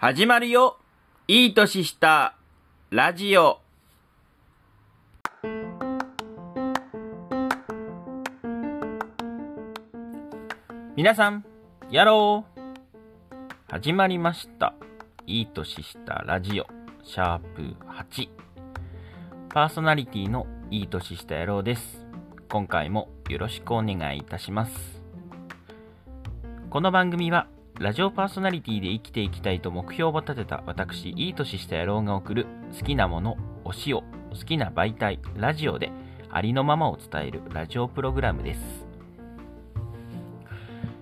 始まるよいい年したラジオ皆さん、やろう始まりました。いい年したラジオ、シャープ8。パーソナリティのいい年した野郎です。今回もよろしくお願いいたします。この番組は、ラジオパーソナリティで生きていきたいと目標を立てた私、いい年した野郎が送る好きなもの、推しを好きな媒体、ラジオでありのままを伝えるラジオプログラムです。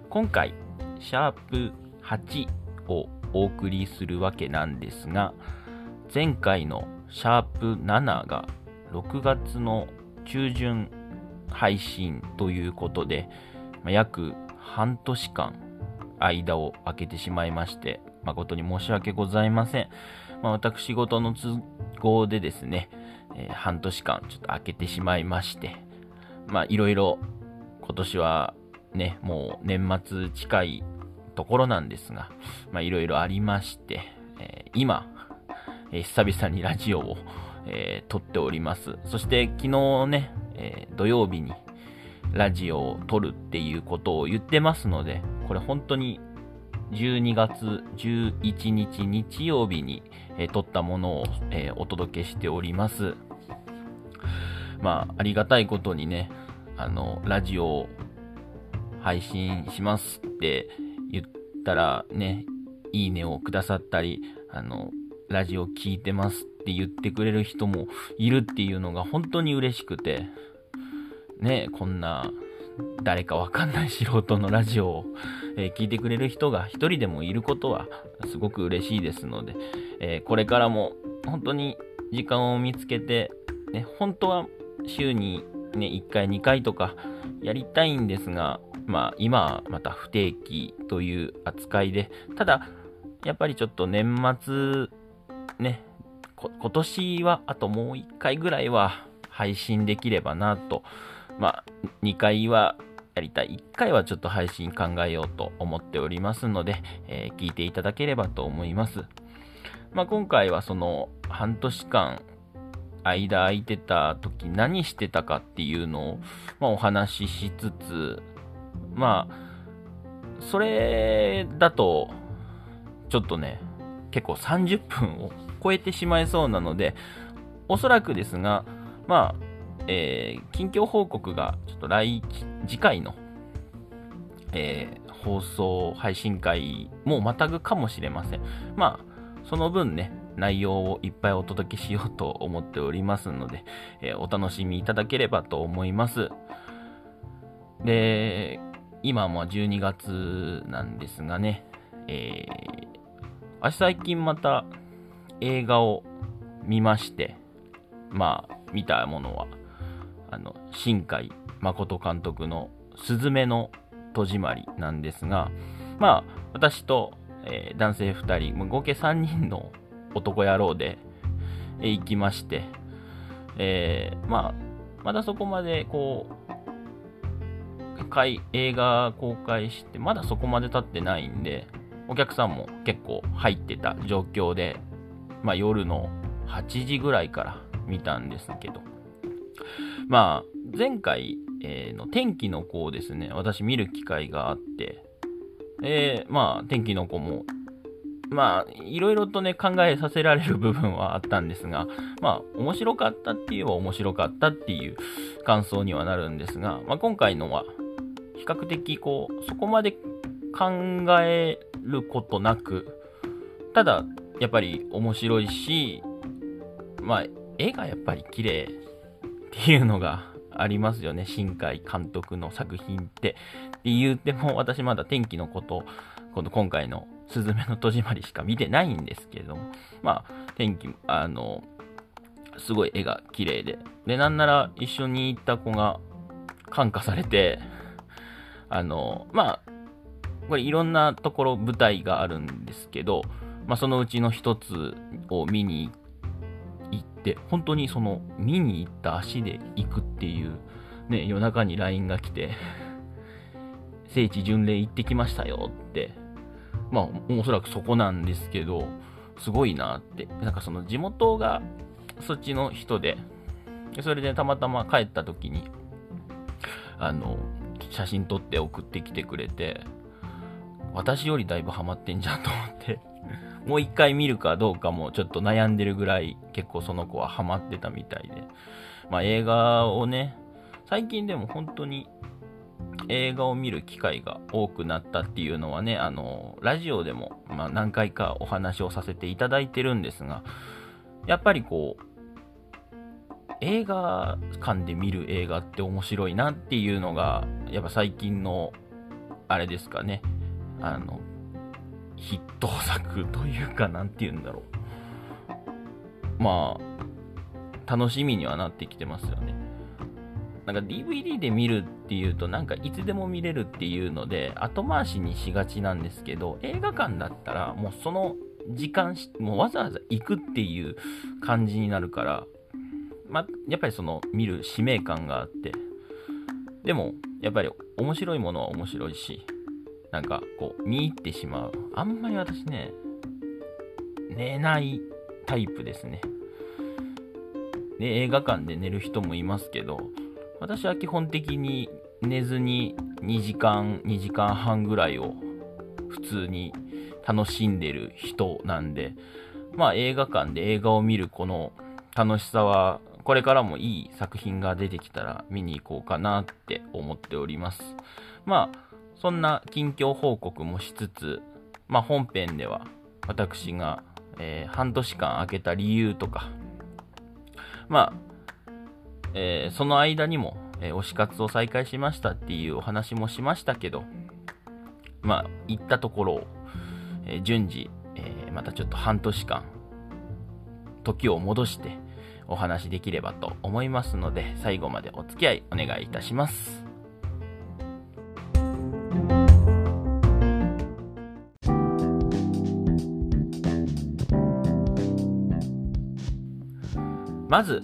今回、シャープ8をお送りするわけなんですが、前回のシャープ7が6月の中旬配信ということで、約半年間間を空けてしまいまして、誠に申し訳ございません。まあ、私事の都合でですね、えー半年間ちょっと空けてしまいまして、まあいろいろ今年はね、もう年末近いところなんですが、まあいろいろありまして、えー今、えー久々にラジオを、えー撮っております。そして昨日ね、えー土曜日にラジオを撮るっていうことを言ってますので、これ本当に12月11日日曜日に、えー撮ったものを、えーお届けしております。まあ、ありがたいことにね、あの、ラジオを配信しますって言ったらね、いいねをくださったり、あの、ラジオ聞いてますって言ってくれる人もいるっていうのが本当に嬉しくて、ね、こんな誰かわかんない素人のラジオを、えー聞いてくれる人が一人でもいることはすごく嬉しいですので、えーこれからも本当に時間を見つけて、ね、本当は週に、ね、1回2回とかやりたいんですが、まあ今はまた不定期という扱いで、ただやっぱりちょっと年末ね、今年はあともう1回ぐらいは配信できればなと、まあ2回はやりたい。1回はちょっと配信考えようと思っておりますので、えー聞いていただければと思います。まあ今回はその半年間間空いてた時何してたかっていうのを、まあ、お話ししつつ、まあ、それだと、ちょっとね、結構30分を超えてしまいそうなので、おそらくですが、まあ、えー近況報告が、ちょっと来、次回の、えー放送、配信会もまたぐかもしれません。まあ、その分ね、内容をいっぱいお届けしようと思っておりますので、えーお楽しみいただければと思います。で、今も12月なんですがね、えー、最近また映画を見まして、まあ、見たものは、あの、新海誠監督のすずめの戸締まりなんですが、まあ、私と、えー男性2人、合計3人の男野郎で、えー行きまして、えーまあ、まだそこまで、こう、映画公開して、まだそこまで経ってないんで、お客さんも結構入ってた状況で、まあ夜の8時ぐらいから見たんですけど、まあ、前回、えーの天気の子をですね、私見る機会があって、えーまあ、天気の子も、まあ、いろいろとね、考えさせられる部分はあったんですが、まあ、面白かったって言えば面白かったっていう感想にはなるんですが、まあ、今回のは、比較的こう、そこまで考えることなく、ただ、やっぱり面白いし、まあ、絵がやっぱり綺麗っていうのがありますよね。新海監督の作品って。って言っても、私まだ天気のこと、この今回のすずめの戸締まりしか見てないんですけれども、まあ、天気、あの、すごい絵が綺麗で。で、なんなら一緒に行った子が感化されて、あの、まあ、これいろんなところ舞台があるんですけど、まあそのうちの一つを見に行っ行って、本当にその見に行った足で行くっていう、ね、夜中に LINE が来て、聖地巡礼行ってきましたよってまあ、おそらくそこなんですけど、すごいなって。なんかその地元がそっちの人で、それでたまたま帰った時に、あの、写真撮って送ってきてくれて、私よりだいぶハマってんじゃんと思ってもう一回見るかどうかもちょっと悩んでるぐらい結構その子はハマってたみたいで。まあ映画をね、最近でも本当に映画を見る機会が多くなったっていうのはね、あの、ラジオでも、まあ、何回かお話をさせていただいてるんですが、やっぱりこう、映画館で見る映画って面白いなっていうのが、やっぱ最近の、あれですかね、あの、ヒット作というか、なんて言うんだろう。まあ、楽しみにはなってきてますよね。なんか DVD で見るっていうと、なんかいつでも見れるっていうので、後回しにしがちなんですけど、映画館だったら、もうその時間もうわざわざ行くっていう感じになるから、まあ、やっぱりその見る使命感があって、でも、やっぱり面白いものは面白いし、なんかこう、見入ってしまう。あんまり私ね、寝ないタイプですね。で、映画館で寝る人もいますけど、私は基本的に寝ずに2時間、2時間半ぐらいを普通に楽しんでる人なんで、まあ映画館で映画を見るこの楽しさはこれからもいい作品が出てきたら見に行こうかなって思っております。まあ、そんな近況報告もしつつ、まあ本編では私が、えー、半年間空けた理由とか、まあ、えー、その間にも、えー、推し活を再開しましたっていうお話もしましたけど、まあ、行ったところを、え順次、えまたちょっと半年間、時を戻して、お話できればと思いますので、最後までお付き合いお願いいたします。まず、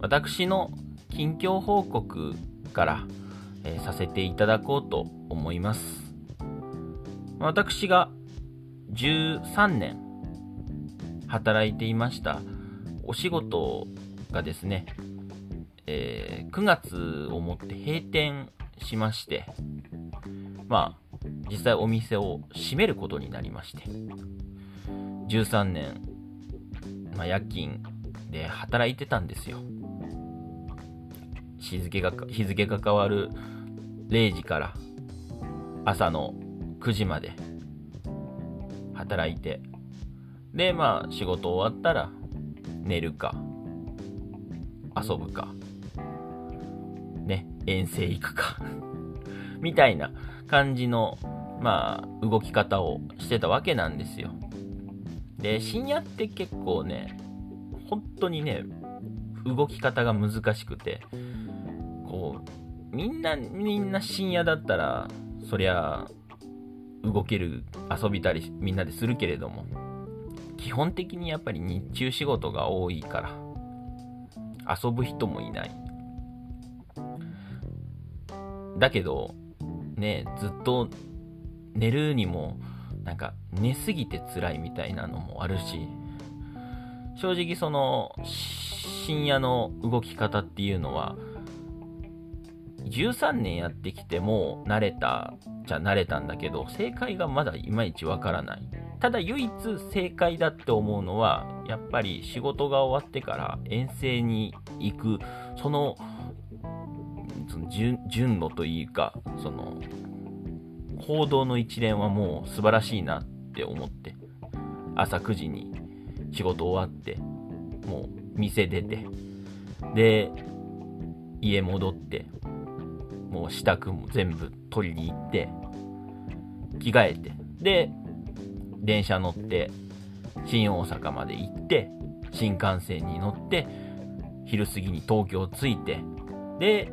私の近況報告から、えー、させていただこうと思います。私が13年働いていましたお仕事がですね、えー、9月をもって閉店しまして、まあ、実際お店を閉めることになりまして、13年、まあ、夜勤で働いてたんですよ。日付が、日付が変わる0時から朝の9時まで働いて、で、まあ仕事終わったら寝るか、遊ぶか、ね、遠征行くか みたいな感じの、まあ、動き方をしてたわけなんですよ。で、深夜って結構ね、本当にね、動き方が難しくて、こう、みんな、みんな深夜だったら、そりゃ、動ける、遊びたりみんなでするけれども、基本的にやっぱり日中仕事が多いから遊ぶ人もいない。だけどねずっと寝るにもなんか寝すぎて辛いみたいなのもあるし正直その深夜の動き方っていうのは13年やってきても慣れたじゃ慣れたんだけど正解がまだいまいちわからない。ただ唯一正解だって思うのは、やっぱり仕事が終わってから遠征に行く、その、その順順路というか、その、行動の一連はもう素晴らしいなって思って、朝9時に仕事終わって、もう店出て、で、家戻って、もう支度も全部取りに行って、着替えて、で、電車乗って新大阪まで行って新幹線に乗って昼過ぎに東京着いてで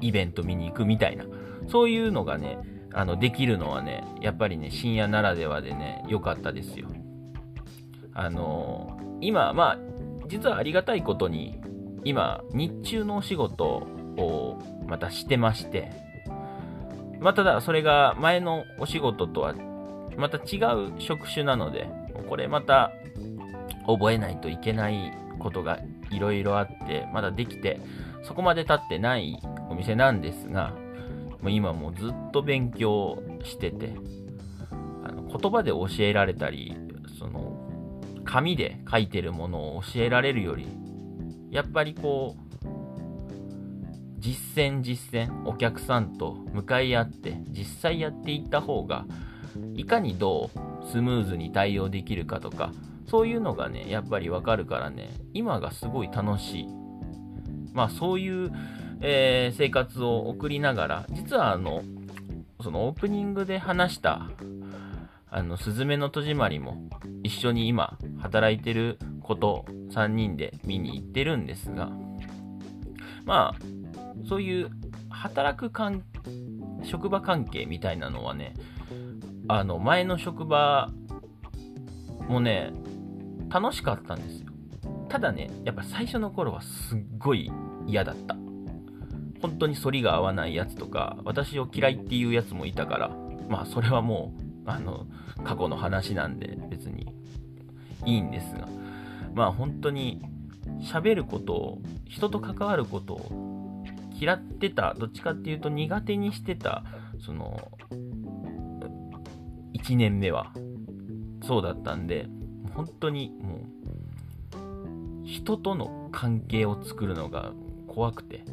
イベント見に行くみたいな。そういうのがねあのできるのはねやっぱりね深夜ならではでね良かったですよ。あのー、今まあ実はありがたいことに今日中のお仕事をまたしてましてまあ、ただそれが前のお仕事とはまた違う職種なので、これまた覚えないといけないことがいろいろあって、まだできて、そこまで経ってないお店なんですが、もう今もうずっと勉強してて、あの言葉で教えられたり、その、紙で書いてるものを教えられるより、やっぱりこう、実践実践、お客さんと向かい合って実際やっていった方が、いかにどうスムーズに対応できるかとか、そういうのがね、やっぱりわかるからね、今がすごい楽しい。まあそういう、えー、生活を送りながら、実はあの、そのオープニングで話した、あの、すずめの戸締まりも一緒に今働いてること3人で見に行ってるんですが、まあ、そういう働く関職場関係みたいなのはね、あの、前の職場もね、楽しかったんですよ。ただね、やっぱ最初の頃はすっごい嫌だった。本当に反りが合わないやつとか、私を嫌いっていうやつもいたから、まあそれはもう、あの、過去の話なんで別に。いいんですが、まあ本当に喋ることを、人と関わることを嫌ってた、どっちかっていうと苦手にしてた、その、1年目はそうだったんで、本当にもう、人との関係を作るのが怖くて、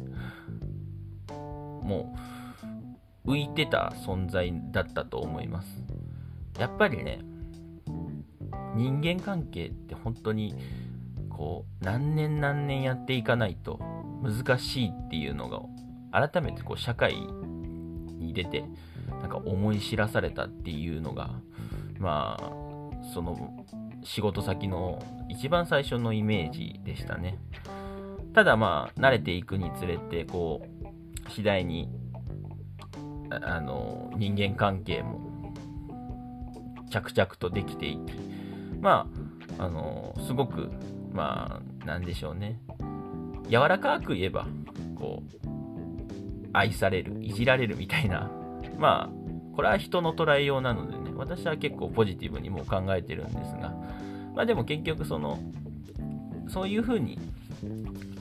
もう、浮いてた存在だったと思います。やっぱりね、人間関係って本当に、こう、何年何年やっていかないと難しいっていうのが、改めてこう、社会に出て、なんか思い知らされたっていうのが、まあ、その仕事先の一番最初のイメージでしたね。ただまあ、慣れていくにつれて、こう、次第に、あの、人間関係も着々とできていき、まあ、あの、すごく、まあ、なんでしょうね。柔らかく言えば、こう、愛される、いじられるみたいな、まあ、これは人の捉えようなのでね、私は結構ポジティブにも考えてるんですが、まあでも結局その、そういう風に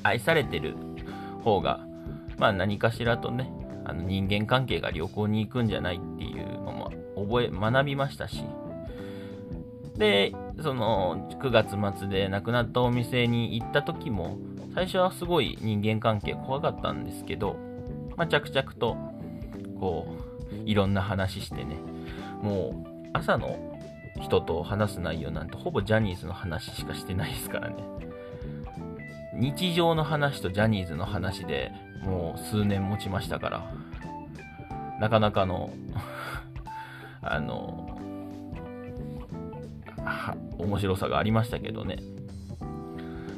愛されてる方が、まあ何かしらとね、あの人間関係が良好に行くんじゃないっていう覚え、学びましたし、で、その9月末で亡くなったお店に行った時も、最初はすごい人間関係怖かったんですけど、まあ、着々と、こう、いろんな話してね、もう朝の人と話す内容なんてほぼジャニーズの話しかしてないですからね。日常の話とジャニーズの話でもう数年持ちましたから、なかなかのあの、面白さがありましたけどね。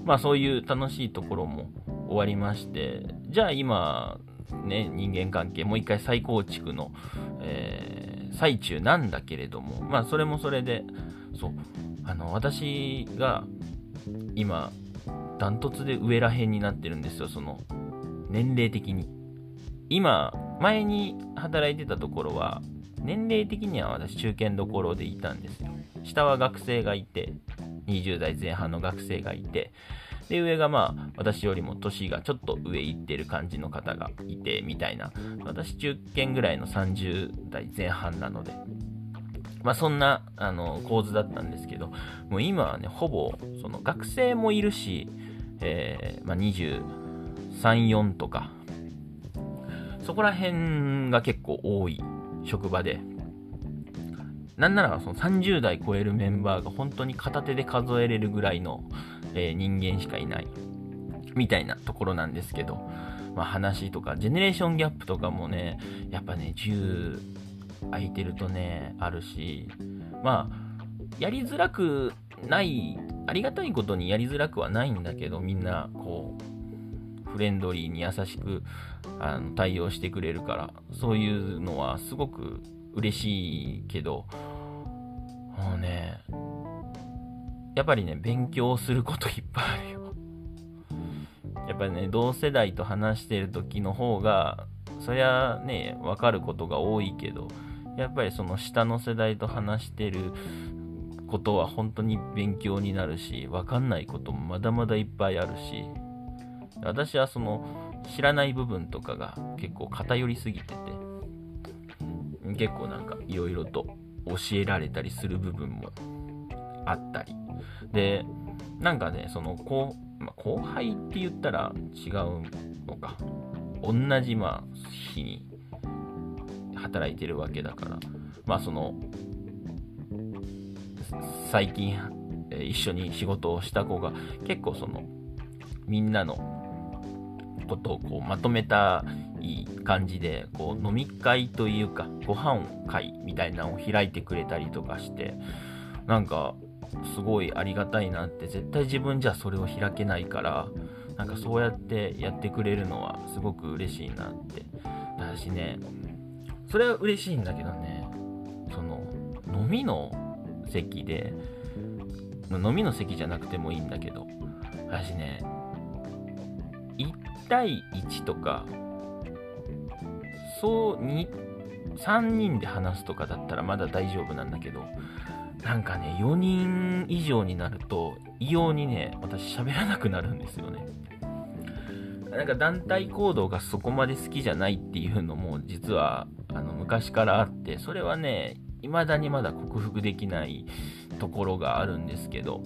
まあそういう楽しいところも終わりまして、じゃあ今、ね、人間関係もう一回再構築の、えー最中なんだけれども、まあ、それもそれで、そう、あの、私が今、ダントツで上ら辺になってるんですよ、その、年齢的に。今、前に働いてたところは、年齢的には私中堅どころでいたんですよ。下は学生がいて、20代前半の学生がいて、で、上がまあ、私よりも年がちょっと上行ってる感じの方がいて、みたいな。私中堅ぐらいの30代前半なので、まあそんな、あの、構図だったんですけど、もう今はね、ほぼ、その学生もいるし、えー、まあ23、4とか、そこら辺が結構多い職場で、なんならその30代超えるメンバーが本当に片手で数えれるぐらいの、えー、人間しかいない、みたいなところなんですけど、まあ話とか、ジェネレーションギャップとかもね、やっぱね、10空いてるとね、あるし、まあ、やりづらくない、ありがたいことにやりづらくはないんだけど、みんな、こう、フレンドリーに優しくあの対応してくれるから、そういうのはすごく嬉しいけど、もうね、やっぱりね、勉強することいっぱいあるよ。やっぱりね、同世代と話してる時の方が、そりゃね、わかることが多いけど、やっぱりその下の世代と話してることは本当に勉強になるし、わかんないこともまだまだいっぱいあるし、私はその知らない部分とかが結構偏りすぎてて、結構なんかいろいろと教えられたりする部分もあったり。で、なんかね、その後、まあ、後輩って言ったら違うのか。同じまあ日に働いてるわけだから、まあその、最近、一緒に仕事をした子が結構その、みんなのことをこうまとめたいい感じで、こう飲み会というか、ご飯会みたいなのを開いてくれたりとかして、なんか、すごいありがたいなって、絶対自分じゃそれを開けないから、なんかそうやってやってくれるのはすごく嬉しいなって。私ね、それは嬉しいんだけどね、その、飲みの席で、飲みの席じゃなくてもいいんだけど、私ね、対1とか、そう、3人で話すとかだったらまだ大丈夫なんだけど、なんかね、4人以上になると、異様にね、私喋らなくなるんですよね。なんか団体行動がそこまで好きじゃないっていうのも実はあの昔からあって、それはね、未だにまだ克服できないところがあるんですけど、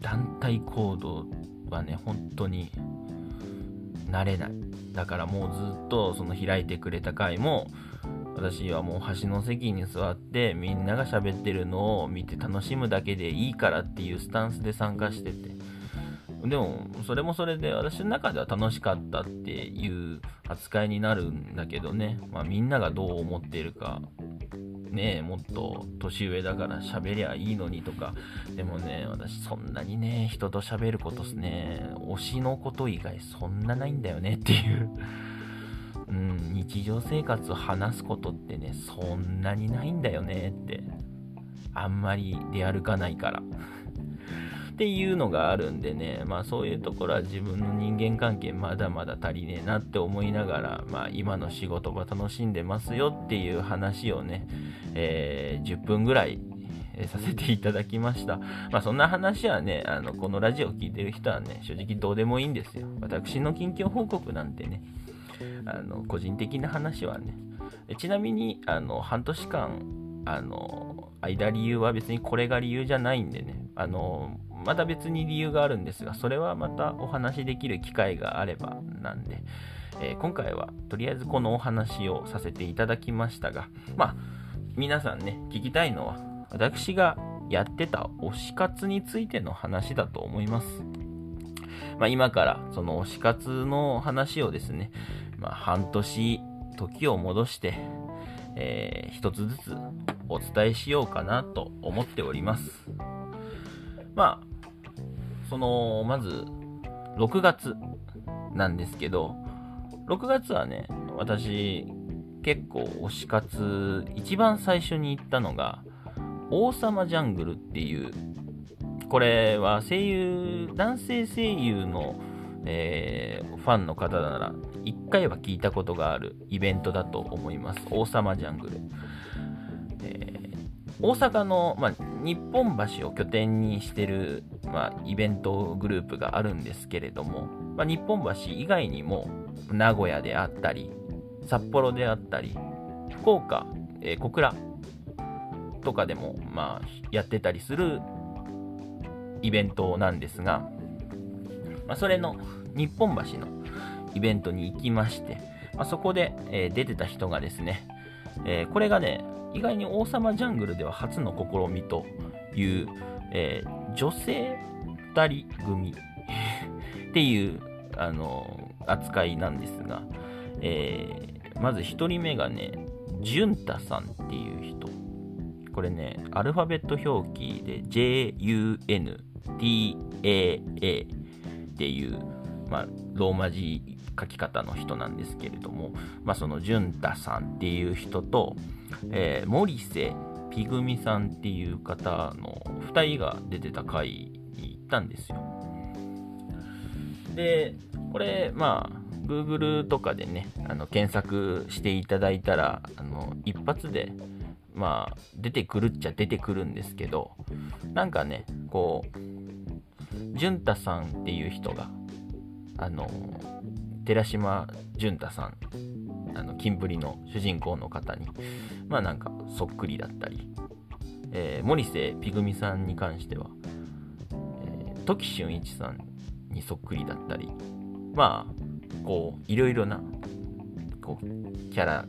団体行動はね、本当に慣れない。だからもうずっとその開いてくれた回も、私はもう端の席に座ってみんなが喋ってるのを見て楽しむだけでいいからっていうスタンスで参加してて。でも、それもそれで私の中では楽しかったっていう扱いになるんだけどね。まあみんながどう思ってるかねもっと年上だから喋りゃいいのにとか、でもね、私そんなにね、人と喋ることっすね、推しのこと以外そんなないんだよねっていう。うん、日常生活を話すことってね、そんなにないんだよねって、あんまり出歩かないから。っていうのがあるんでね、まあそういうところは自分の人間関係まだまだ足りねえなって思いながら、まあ今の仕事場楽しんでますよっていう話をね、えー、10分ぐらいさせていただきました。まあそんな話はね、あの、このラジオを聴いてる人はね、正直どうでもいいんですよ。私の近況報告なんてね、あの、個人的な話はね、ちなみに、あの、半年間、あの、間理由は別にこれが理由じゃないんでね、あの、また別に理由があるんですが、それはまたお話しできる機会があればなんで、えー、今回はとりあえずこのお話をさせていただきましたが、まあ、皆さんね、聞きたいのは、私がやってた推し活についての話だと思います。まあ、今からその推し活の話をですね、まあ、半年時を戻して、えー、一つずつお伝えしようかなと思っております。まあ、その、まず、6月なんですけど、6月はね、私、結構推し活、一番最初に行ったのが、王様ジャングルっていう、これは声優、男性声優の、えー、ファンの方なら、1回は聞いたことがあるイベントだと思います。王様ジャングル。えー、大阪の、まあ、日本橋を拠点にしてる、まあ、イベントグループがあるんですけれども、まあ、日本橋以外にも名古屋であったり札幌であったり福岡、えー、小倉とかでも、まあ、やってたりするイベントなんですが、まあ、それの日本橋のイベントに行きまして、まあ、そこで、えー、出てた人がですね、えー、これがね意外に王様ジャングルでは初の試みという、えー、女性2人組 っていうあの扱いなんですが、えー、まず1人目がね、ジュンタさんっていう人。これね、アルファベット表記で J-U-N-T-A-A っていう、まあ、ローマ字書き方の人なんですけれども、まあ、そのジュンタさんっていう人と、えー、森瀬ピグミさんっていう方の2人が出てた回に行ったんですよ。で、これ、まあ、Google とかでね、あの検索していただいたら、あの一発で、まあ、出てくるっちゃ出てくるんですけど、なんかね、こう、潤太さんっていう人が、あの、寺島潤太さん、あの、キンプリの主人公の方に、まあなんかそっくりだったり、えー、森瀬ピグミさんに関しては、えー、時俊一さんにそっくりだったり、まあ、こう、いろいろな、こう、キャラ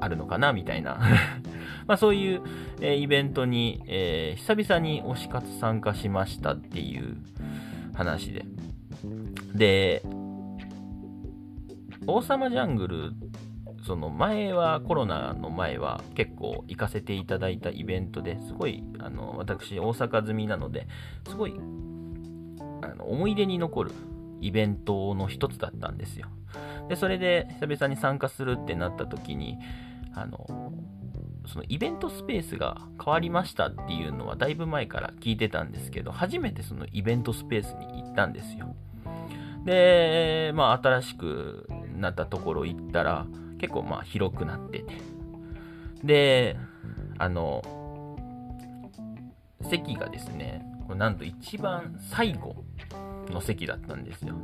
あるのかな、みたいな。まあそういう、えー、イベントに、えー、久々に推し活参加しましたっていう話で。で、王様ジャングル、その前は、コロナの前は結構行かせていただいたイベントですごい、あの、私、大阪済みなので、すごい、あの、思い出に残るイベントの一つだったんですよ。で、それで久々に参加するってなった時に、あの、そのイベントスペースが変わりましたっていうのはだいぶ前から聞いてたんですけど、初めてそのイベントスペースに行ったんですよ。で、まあ新しくなったところ行ったら、結構まあ広くなってて。で、あの、席がですね、なんと一番最後の席だったんですよ。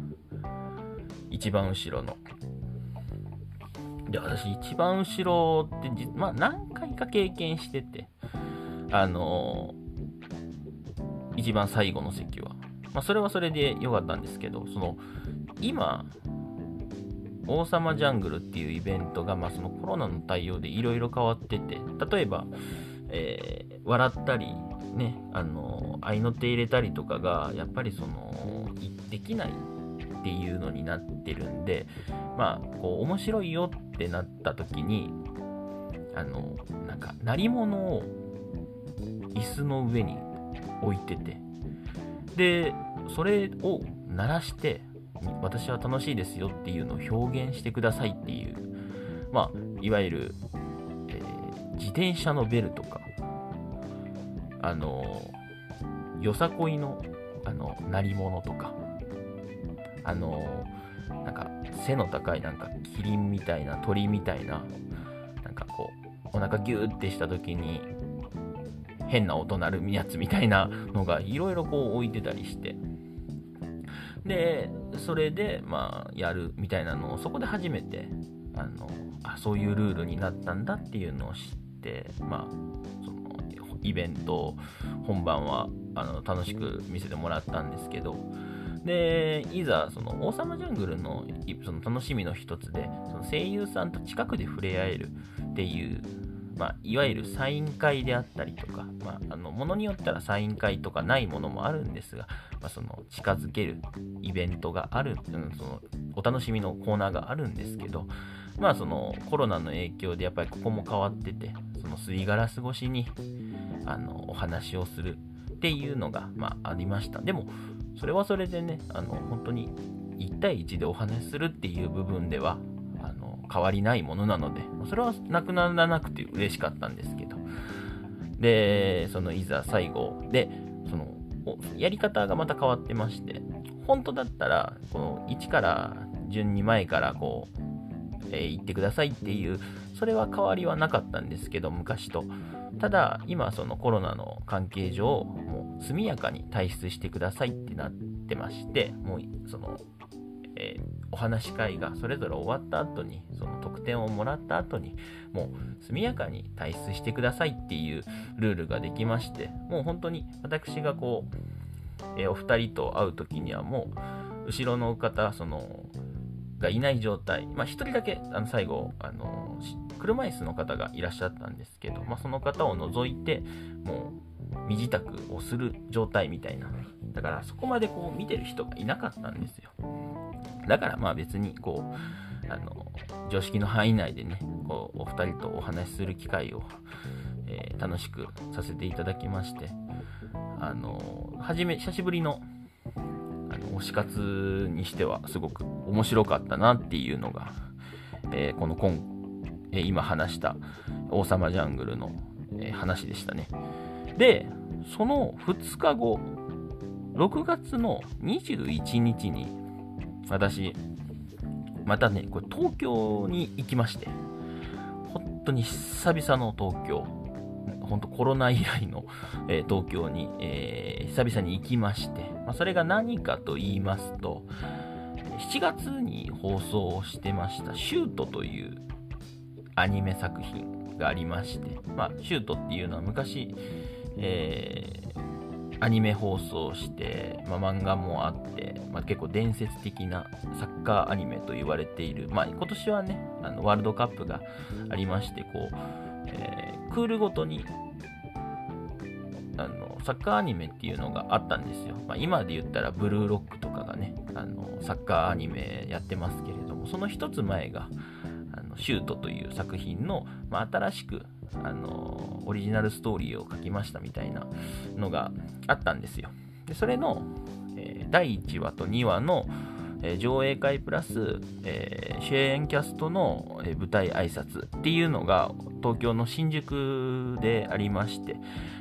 一番後ろの。で、私一番後ろって、まあ何回か経験してて、あの、一番最後の席は。まあそれはそれで良かったんですけど、その、今、王様ジャングルっていうイベントが、まあ、そのコロナの対応でいろいろ変わってて、例えば、えー、笑ったり、ね、あの、合いの手入れたりとかが、やっぱりその、できないっていうのになってるんで、まあ、こう、面白いよってなった時に、あの、なんか、鳴り物を椅子の上に置いてて、で、それを鳴らして、私は楽しいですよっていうのを表現してくださいっていう、まあ、いわゆる、えー、自転車のベルとか、あの、よさこいの、あの、鳴り物とか、あの、なんか、背の高いなんか、キリンみたいな、鳥みたいな、なんかこう、お腹ギューってした時に、変な音鳴るやつみたいなのがいろいろこう置いてたりして、で、それで、まあ、やるみたいなのを、そこで初めて、あの、あ、そういうルールになったんだっていうのを知って、まあ、その、イベント、本番は、あの、楽しく見せてもらったんですけど、で、いざ、その、王様ジャングルの、その楽しみの一つで、その声優さんと近くで触れ合えるっていうまあ、いわゆるサイン会であったりとか、まあ、あの、ものによったらサイン会とかないものもあるんですが、まあ、その、近づけるイベントがある、うん、その、お楽しみのコーナーがあるんですけど、まあ、その、コロナの影響でやっぱりここも変わってて、その、すりガラス越しに、あの、お話をするっていうのが、まあ、ありました。でも、それはそれでね、あの、本当に、1対1でお話しするっていう部分では、変わりないものなので、それはなくならなくて嬉しかったんですけど。で、そのいざ最後で、その、やり方がまた変わってまして、本当だったら、この1から順に前からこう、えー、言ってくださいっていう、それは変わりはなかったんですけど、昔と。ただ、今そのコロナの関係上、もう速やかに退出してくださいってなってまして、もうそのえー、お話し会がそれぞれ終わった後に、その得点をもらった後に、もう速やかに退出してくださいっていうルールができまして、もう本当に私がこう、えー、お二人と会う時にはもう、後ろの方、その、がいない状態、まあ一人だけ、あの最後、あの、車椅子の方がいらっしゃったんですけど、まあその方を除いて、もう、身支度をする状態みたいな。だからそこまでこう見てる人がいなかったんですよ。だからまあ別にこう、あの、常識の範囲内でね、こう、お二人とお話しする機会を、えー、楽しくさせていただきまして、あの、はじめ、久しぶりの、あの、推し活にしてはすごく面白かったなっていうのが、えー、この今、えー、今話した王様ジャングルの、え話でしたね。で、その2日後、6月の21日に私、またね、これ東京に行きまして、本当に久々の東京、本当コロナ以来の、えー、東京に、えー、久々に行きまして、まあ、それが何かと言いますと、7月に放送をしてました、シュートというアニメ作品がありまして、まあ、シュートっていうのは昔、えー、アニメ放送して、まあ、漫画もあって、まあ、結構伝説的なサッカーアニメと言われている、まあ、今年はね、あのワールドカップがありまして、こう、えー、クールごとにあのサッカーアニメっていうのがあったんですよ。まあ、今で言ったらブルーロックとかがね、あのサッカーアニメやってますけれども、その一つ前が、あのシュートという作品の、まあ、新しくあのオリジナルストーリーを書きましたみたいなのがあったんですよ。でそれの、えー、第1話と2話の、えー、上映会プラス、えー、主演キャストの、え、舞台挨拶っていうのが東京の新宿でありまして、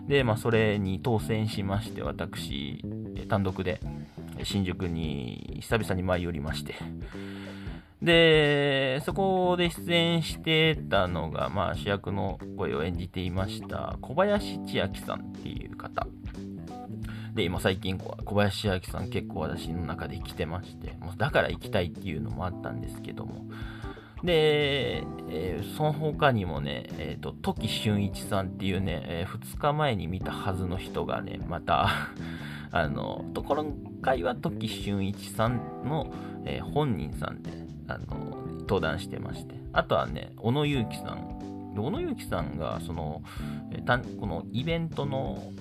で、まあ、それに当選しまして、私、単独で新宿に久々に舞い降りまして、で、そこで出演してたのが、まあ、主役の声を演じていました小林千秋さんっていう方。で、今最近小林千秋さん結構私の中で来てまして、もうだから行きたいっていうのもあったんですけども。で、えー、その他にもね、えっ、ー、と、時俊一さんっていうね、えー、2日前に見たはずの人がね、またあの、ところ会は時俊一さんの、え本人さんで、あの、登壇してまして。あとはね、小野祐樹さん。小野祐樹さんが、その、たこのイベントの、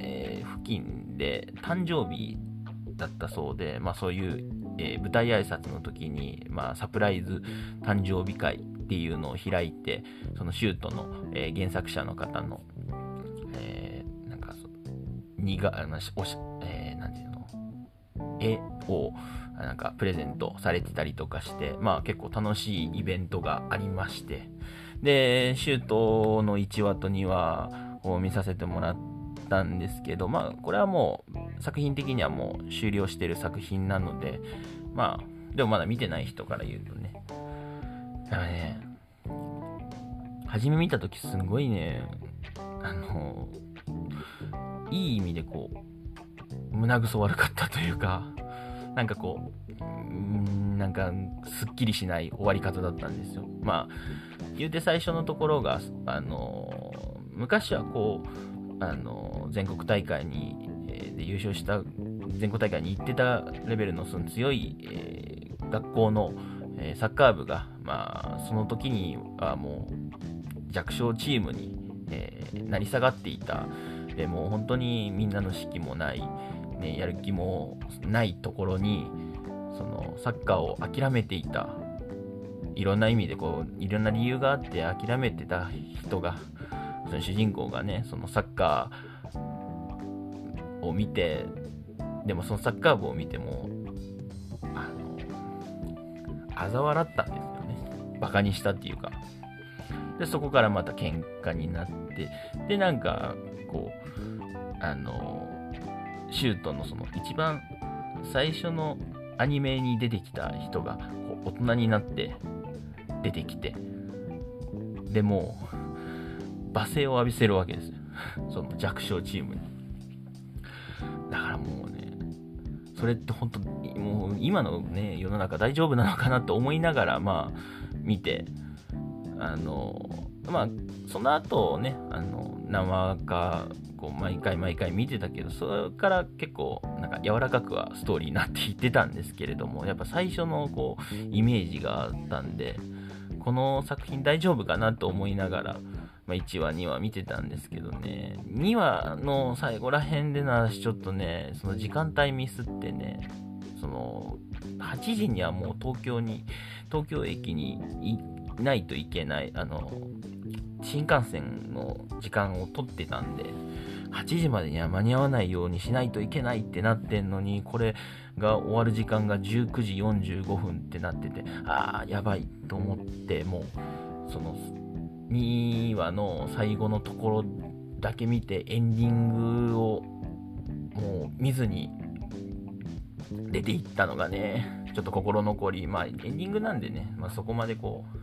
えー、付近で誕生日だったそうで、まあそういう、えー、舞台挨拶の時に、まあサプライズ誕生日会っていうのを開いて、そのシュートの、えー、原作者の方の、えー、なんか、にが、あのおし、えー、なんていうの、絵を、なんかプレゼントされてたりとかして、まあ結構楽しいイベントがありまして、で、シュートの1話と2話を見させてもらったんですけど、まあこれはもう作品的にはもう終了してる作品なので、まあ、でもまだ見てない人から言うとね、だからね、初め見た時すごいね、あの、いい意味でこう、胸ぐそ悪かったというか、なんかこう、なんか、すっきりしない終わり方だったんですよ。まあ、言うて最初のところが、あの昔はこう、あの全国大会に、えー、で優勝した全国大会に行ってたレベルのその強い、えー、学校の、えー、サッカー部が、まあ、その時にはもう弱小チームに、えー、なり下がっていた。でもう本当にみんなの士気もない、ね、やる気もないところにそのサッカーを諦めていた。いろんな意味でこういろんな理由があって諦めてた人がその主人公がねそのサッカーを見てでもそのサッカー部を見てもあの嘲笑ったんですよね。バカにしたっていうか。でそこからまた喧嘩になってでなんかこうあのシュートのその一番最初のアニメに出てきた人がこう大人になって出てきてでも罵声を浴びせるわけですよ。その弱小チームに。だからもうねそれって本当もう今のね世の中大丈夫なのかなと思いながらまあ見てあのまあその後ねあの生かこう毎回毎回見てたけど、それから結構なんか柔らかくはストーリーになっていってたんですけれども、やっぱ最初のこうイメージがあったんで、この作品大丈夫かなと思いながら、まあ、1話、2話見てたんですけどね、2話の最後ら辺でなしちょっとね、その時間帯ミスってね、その、8時にはもう東京に、東京駅にいないといけない、あの、新幹線の時間を取ってたんで、8時までには間に合わないようにしないといけないってなってんのに、これが終わる時間が19時45分ってなってて、ああ、やばいと思って、もう、その、2話の最後のところだけ見て、エンディングをもう見ずに出ていったのがね、ちょっと心残り、まあエンディングなんでね、まあ、そこまでこう、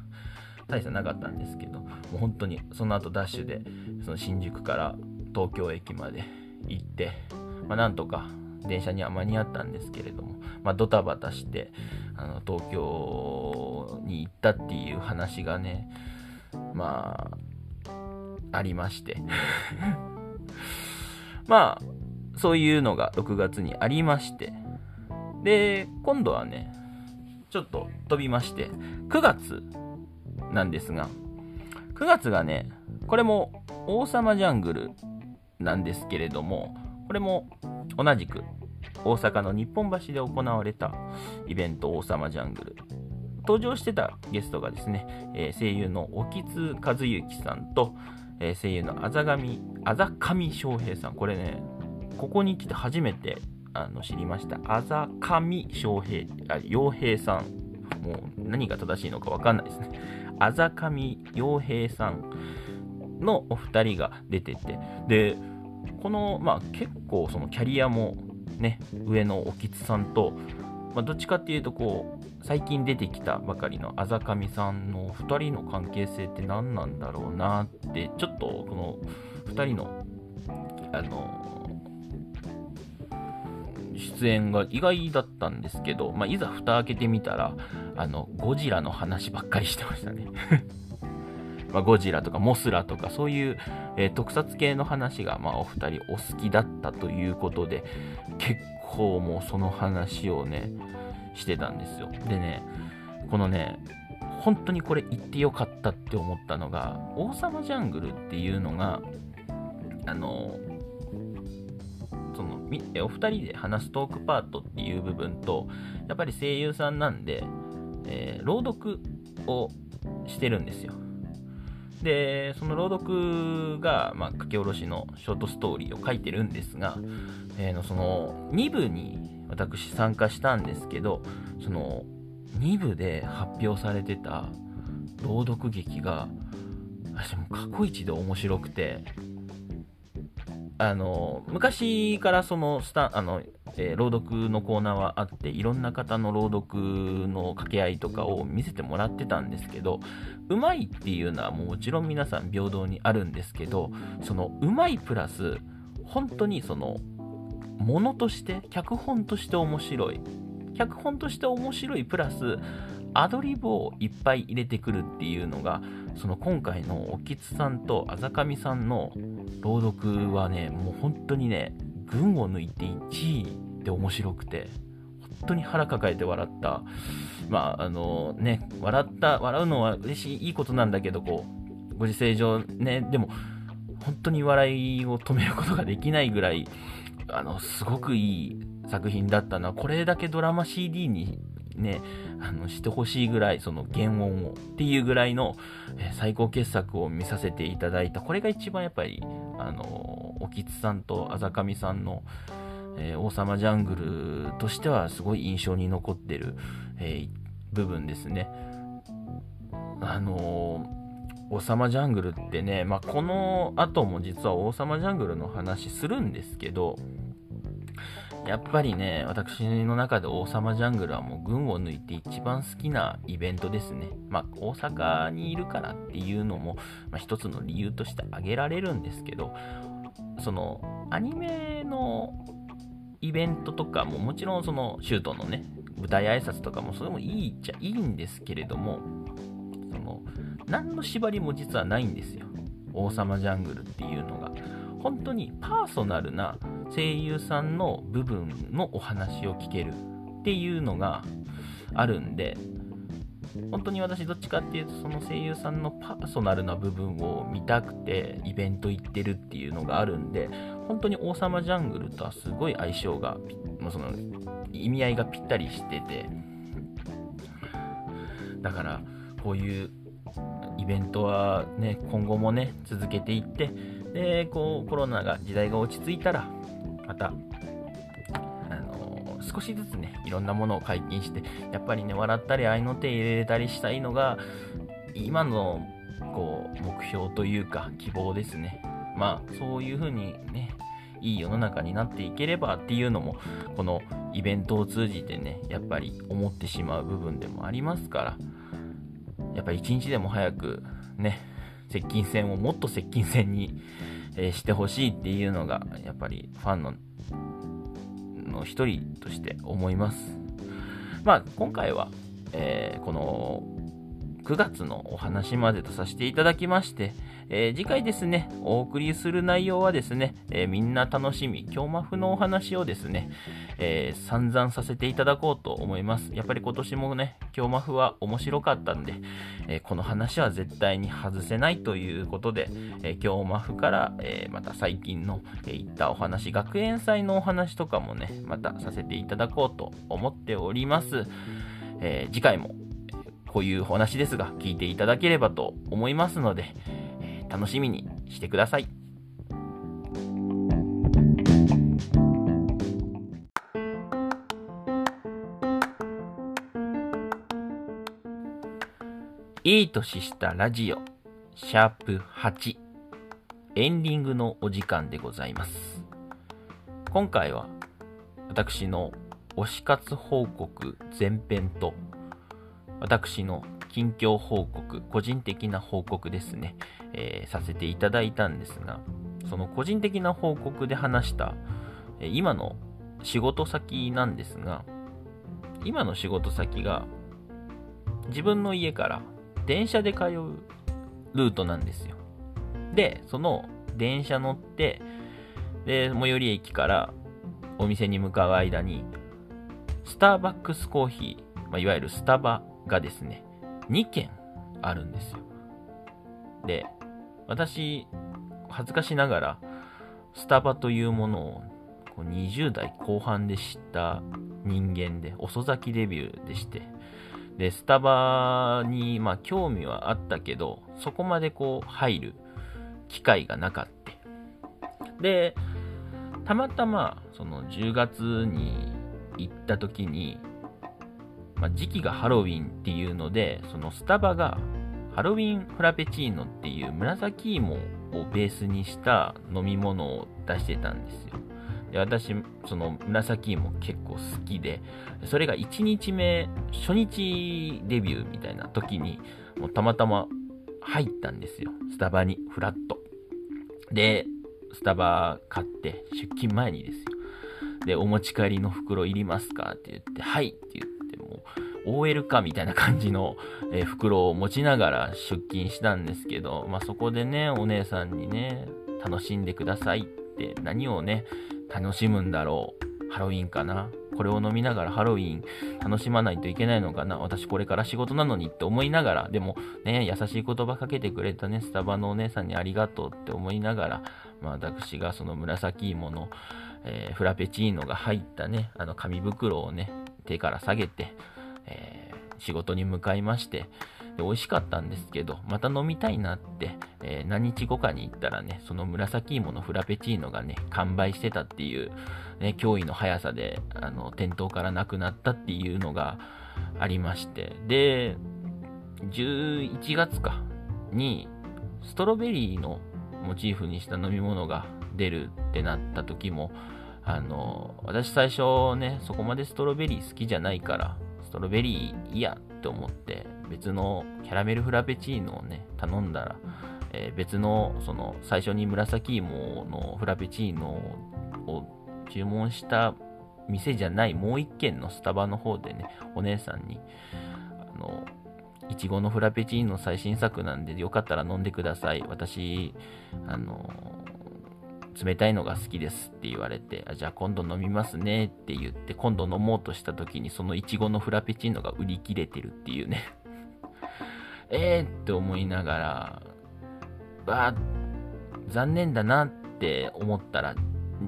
大差なかったんですけど、もう本当にその後ダッシュで、その新宿から東京駅まで行って、まあ、なんとか電車には間に合ったんですけれども、まあ、ドタバタしてあの東京に行ったっていう話がねまあありまして。まあそういうのが6月にありまして。で今度はねちょっと飛びまして9月なんですが9月がねこれも王様ジャングルなんですけれどもこれも同じく大阪の日本橋で行われたイベント王様ジャングル。登場してたゲストがですね、えー、声優の沖津和幸さんと、えー、声優のあざがみあざかみ翔平さん。これねここに来て初めてあの知りました。あざかみ翔平あ洋平さん。もう何が正しいのか分かんないですね。あざかみ洋平さんのお二人が出ててでこの、まあ、結構そのキャリアもね、上のおきつさんと、まあ、どっちかっていうとこう最近出てきたばかりのあざかみさんの2人の関係性って何なんだろうなってちょっとこの2人のあの出演が意外だったんですけど、まあ、いざ蓋開けてみたらあのゴジラの話ばっかりしてましたね。まあ、ゴジラとかモスラとかそういう、えー、特撮系の話が、まあ、お二人お好きだったということで結構もうその話をねしてたんですよ。でねこのね本当にこれ言ってよかったって思ったのが王様ジャングルっていうのがあのそのお二人で話すトークパートっていう部分とやっぱり声優さんなんで、えー、朗読をしてるんですよ。で、その朗読が、まあ、書き下ろしのショートストーリーを書いてるんですが、えー、その2部に私参加したんですけど、その2部で発表されてた朗読劇が、私も過去一で面白くて、あの、昔からそのスタあの、えー、朗読のコーナーはあって、いろんな方の朗読の掛け合いとかを見せてもらってたんですけど、うまいっていうのはもちろん皆さん平等にあるんですけど、そのうまいプラス、本当にその、ものとして、脚本として面白い。脚本として面白いプラス、アドリブをいっぱい入れてくるっていうのが、その今回のおきつさんとあざかみさんの朗読はね、もう本当にね、群を抜いて1位で面白くて、本当に腹抱えて笑った。まあ、あのね、笑った、笑うのは嬉しい、いいことなんだけど、こう、ご時世上ね、でも、本当に笑いを止めることができないぐらい、あの、すごくいい作品だったな。これだけドラマ CD にね、あのしてほしいぐらい、その原音をっていうぐらいの、え、最高傑作を見させていただいた。これが一番やっぱり、あの、おきつさんとあざかみさんの、えー、王様ジャングルとしてはすごい印象に残ってる、えー、部分ですね。あの王様ジャングルってね、まあ、この後も実は王様ジャングルの話するんですけど、やっぱりね、私の中で王様ジャングルはもう群を抜いて一番好きなイベントですね。まあ、大阪にいるからっていうのも、まあ、一つの理由として挙げられるんですけど、その、アニメのイベントとかももちろんそのシュートのね、舞台挨拶とかもそれもいいっちゃいいんですけれども、その、何の縛りも実はないんですよ。王様ジャングルっていうのが。本当にパーソナルな声優さんの部分のお話を聞けるっていうのがあるんで、本当に私どっちかっていうとその声優さんのパーソナルな部分を見たくてイベント行ってるっていうのがあるんで本当に王様ジャングルとはすごい相性がその意味合いがぴったりしててだからこういうイベントはね今後もね続けていってでこうコロナが時代が落ち着いたらまたあの少しずつね、いろんなものを解禁して、やっぱりね、笑ったり、愛の手入れたりしたいのが、今の、こう、目標というか、希望ですね。まあ、そういう風にね、いい世の中になっていければっていうのも、このイベントを通じてね、やっぱり思ってしまう部分でもありますから、やっぱり一日でも早くね、接近戦をもっと接近戦に、え、してほしいっていうのが、やっぱりファンのの一人として思います。まあ、今回は、えー、この9月のお話までとさせていただきまして、えー、次回ですね、お送りする内容はですね、えー、みんな楽しみ、京マフのお話をですね、えー、散々させていただこうと思います。やっぱり今年もね、京マフは面白かったんで、えこの話は絶対に外せないということで、え京マフから、えまた最近の、えいったお話、学園祭のお話とかもね、またさせていただこうと思っております。え次回もこういうお話ですが、聞いていただければと思いますので、楽しみにしてください。いい年したラジオ、シャープ8、エンディングのお時間でございます。今回は、私の推し活報告前編と、私の近況報告、個人的な報告ですね、えー、させていただいたんですが、その個人的な報告で話した、え、今の仕事先なんですが、今の仕事先が自分の家から電車で通うルートなんですよ。で、その電車乗って、で、最寄り駅からお店に向かう間に、スターバックスコーヒー、まあ、いわゆるスタバがですね、2件あるんですよ。で、私、恥ずかしながら、スタバというものを20代後半で知った人間で、遅咲きデビューでして、で、スタバに、まあ、興味はあったけど、そこまでこう、入る機会がなかった。で、たまたま、その10月に行った時に、まあ、時期がハロウィンっていうので、そのスタバがハロウィンフラペチーノっていう紫芋をベースにした飲み物を出してたんですよ。で私、その紫芋結構好きで、それが1日目、初日デビューみたいな時に、もうたまたま入ったんですよ。スタバに、フラット。で、スタバ買って、出勤前にですよ。で、お持ち帰りの袋いりますかって言って、はいって言って、OL かみたいな感じの、えー、袋を持ちながら出勤したんですけど、まあ、そこでね、お姉さんにね、楽しんでくださいって何をね、楽しむんだろう。ハロウィンかなこれを飲みながらハロウィン楽しまないといけないのかな私これから仕事なのにって思いながら、でもね、優しい言葉かけてくれたね、スタバのお姉さんにありがとうって思いながら、まあ私がその紫芋の、えー、フラペチーノが入ったね、あの紙袋をね、手から下げて、えー、仕事に向かいまして、で、美味しかったんですけど、また飲みたいなって、えー、何日後かに行ったらね、その紫芋のフラペチーノがね、完売してたっていう、ね、驚異の速さで、あの、店頭からなくなったっていうのがありまして、で、11月か、に、ストロベリーのモチーフにした飲み物が出るってなった時も、あの、私最初ね、そこまでストロベリー好きじゃないから、ストロベリー嫌って思って、別のキャラメルフラペチーノをね、頼んだら、えー、別の、その、最初に紫芋のフラペチーノを注文した店じゃないもう一軒のスタバの方でね、お姉さんに、あの、いちごのフラペチーノ最新作なんで、よかったら飲んでください。私、あの、冷たいのが好きですって言われて、あじゃあ今度飲みますねって言って、今度飲もうとした時にそのいちごのフラペチーノが売り切れてるっていうね。えーって思いながら、わ残念だなって思ったら、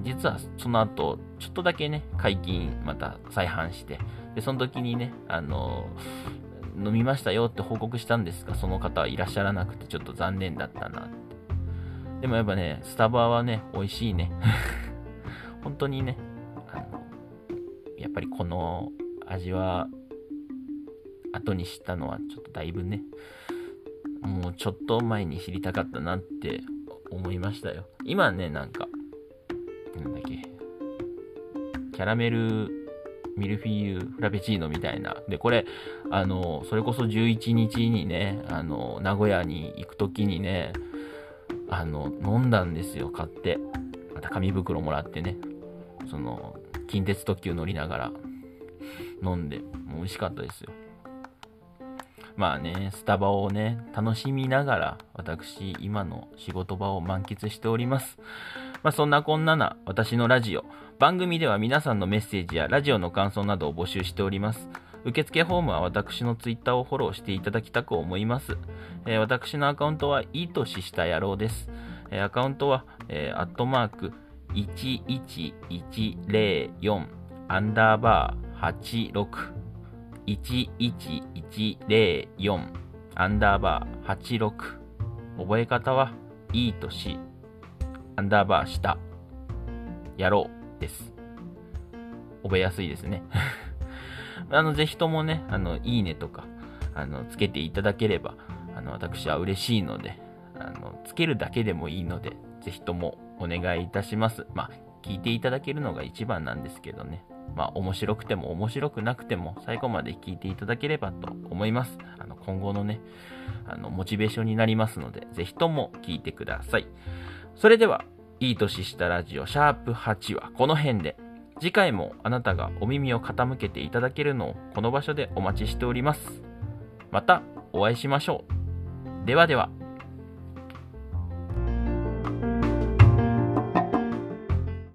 実はその後、ちょっとだけね、解禁また再販して、で、その時にね、あの飲みましたよって報告したんですが、その方はいらっしゃらなくてちょっと残念だったなっでもやっぱね、スタバはね、美味しいね。本当にね、あの、やっぱりこの味は、後に知ったのはちょっとだいぶね、もうちょっと前に知りたかったなって思いましたよ。今ね、なんか、なんだっけ、キャラメルミルフィーユフラペチーノみたいな。で、これ、あの、それこそ11日にね、あの、名古屋に行くときにね、あの、飲んだんですよ、買って。また紙袋もらってね、その、近鉄特急乗りながら飲んで、もう美味しかったですよ。まあね、スタバをね、楽しみながら、私、今の仕事場を満喫しております。まあそんなこんなな、私のラジオ。番組では皆さんのメッセージやラジオの感想などを募集しております。受付フォームは私のツイッターをフォローしていただきたく思います。えー、私のアカウントは、いい年した野郎です。えー、アカウントは、えー、アットマーク、11104アンダーバー86 11104アンダーバー86覚え方はいい年アンダーバー下やろうです。覚えやすいですね。あのぜひともねあのいいねとかあのつけていただければあの私は嬉しいのであのつけるだけでもいいのでぜひともお願いいたしますまあ聞いていただけるのが一番なんですけどねまあ、面白くても面白くなくても最後まで聞いていただければと思います。あの今後のね、あのモチベーションになりますので、ぜひとも聞いてください。それでは、いい年したラジオシャープ8はこの辺で、次回もあなたがお耳を傾けていただけるのをこの場所でお待ちしております。またお会いしましょう。ではでは。